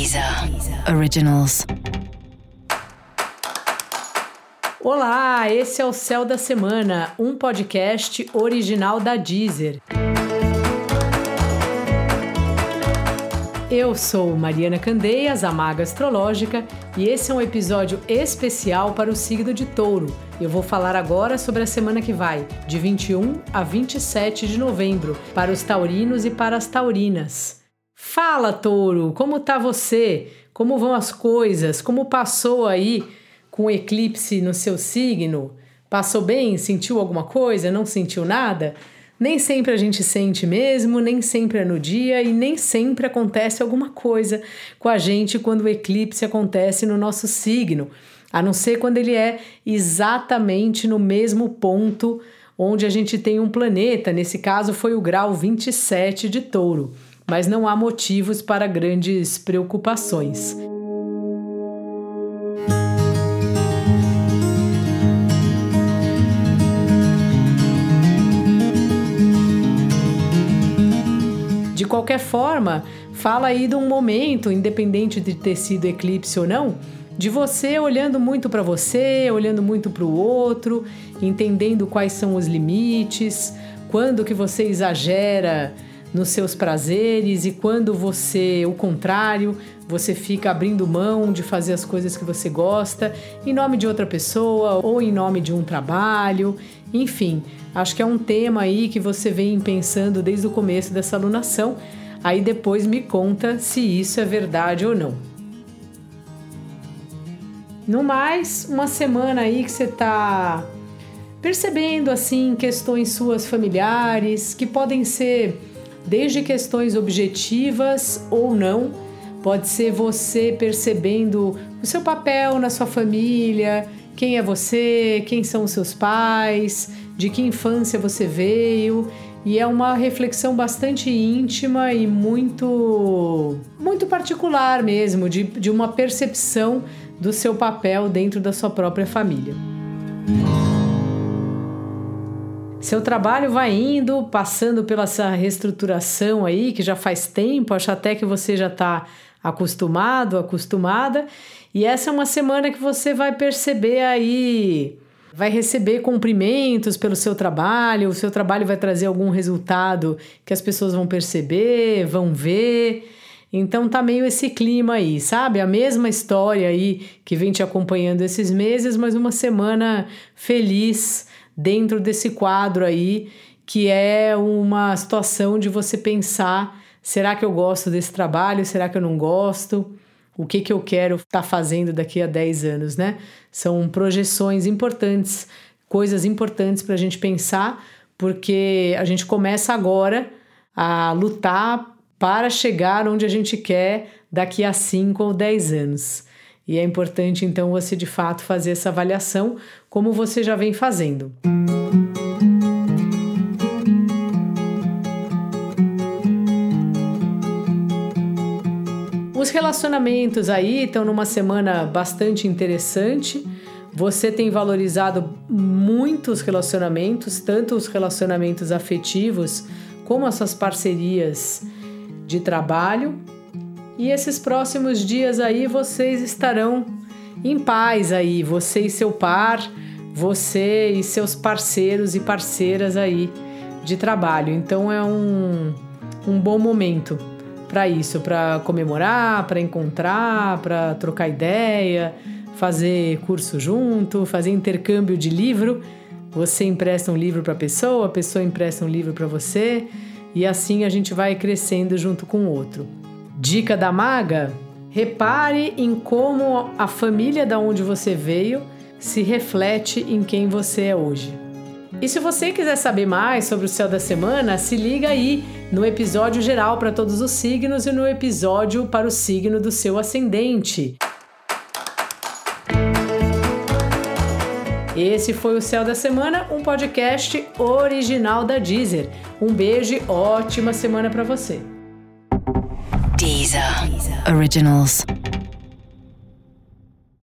Deezer Originals. Olá, esse é o Céu da Semana, um podcast original da Deezer. Eu sou Mariana Candeias, a Maga Astrológica, e esse é um episódio especial para o signo de Touro. Eu vou falar agora sobre a semana que vai, de 21 a 27 de novembro, para os taurinos e para as taurinas. Fala, touro, como tá você? Como vão as coisas? Como passou aí com o eclipse no seu signo? Passou bem? Sentiu alguma coisa? Não sentiu nada? Nem sempre a gente sente mesmo, nem sempre é no dia e nem sempre acontece alguma coisa com a gente quando o eclipse acontece no nosso signo, a não ser quando ele é exatamente no mesmo ponto onde a gente tem um planeta, nesse caso foi o grau 27 de Touro mas não há motivos para grandes preocupações. De qualquer forma, fala aí de um momento, independente de ter sido eclipse ou não, de você olhando muito para você, olhando muito para o outro, entendendo quais são os limites, quando que você exagera nos seus prazeres e quando você, o contrário, você fica abrindo mão de fazer as coisas que você gosta em nome de outra pessoa ou em nome de um trabalho. Enfim, acho que é um tema aí que você vem pensando desde o começo dessa alunação. Aí depois me conta se isso é verdade ou não. No mais, uma semana aí que você está percebendo assim questões suas familiares que podem ser desde questões objetivas ou não. Pode ser você percebendo o seu papel na sua família, quem é você, quem são os seus pais, de que infância você veio. E é uma reflexão bastante íntima e muito, muito particular mesmo, de, de uma percepção do seu papel dentro da sua própria família. Seu trabalho vai indo, passando pela essa reestruturação aí, que já faz tempo, acho até que você já está acostumado, acostumada. E essa é uma semana que você vai perceber aí, vai receber cumprimentos pelo seu trabalho, o seu trabalho vai trazer algum resultado que as pessoas vão perceber, vão ver. Então tá meio esse clima aí, sabe? A mesma história aí que vem te acompanhando esses meses, mas uma semana feliz dentro desse quadro aí, que é uma situação de você pensar: será que eu gosto desse trabalho? Será que eu não gosto? O que, que eu quero estar tá fazendo daqui a 10 anos, né? São projeções importantes, coisas importantes para a gente pensar, porque a gente começa agora a lutar para chegar onde a gente quer daqui a 5 ou 10 anos. E é importante então você de fato fazer essa avaliação, como você já vem fazendo. Os relacionamentos aí estão numa semana bastante interessante. Você tem valorizado muitos relacionamentos, tanto os relacionamentos afetivos como as suas parcerias de trabalho. E esses próximos dias aí vocês estarão em paz aí, você e seu par, você e seus parceiros e parceiras aí de trabalho. Então é um, um bom momento para isso, para comemorar, para encontrar, para trocar ideia, fazer curso junto, fazer intercâmbio de livro. Você empresta um livro para a pessoa, a pessoa empresta um livro para você, e assim a gente vai crescendo junto com o outro. Dica da maga: repare em como a família da onde você veio se reflete em quem você é hoje. E se você quiser saber mais sobre o céu da semana, se liga aí no episódio geral para todos os signos e no episódio para o signo do seu ascendente. Esse foi o Céu da Semana, um podcast original da Deezer. Um beijo e ótima semana para você. Deezer. Originals.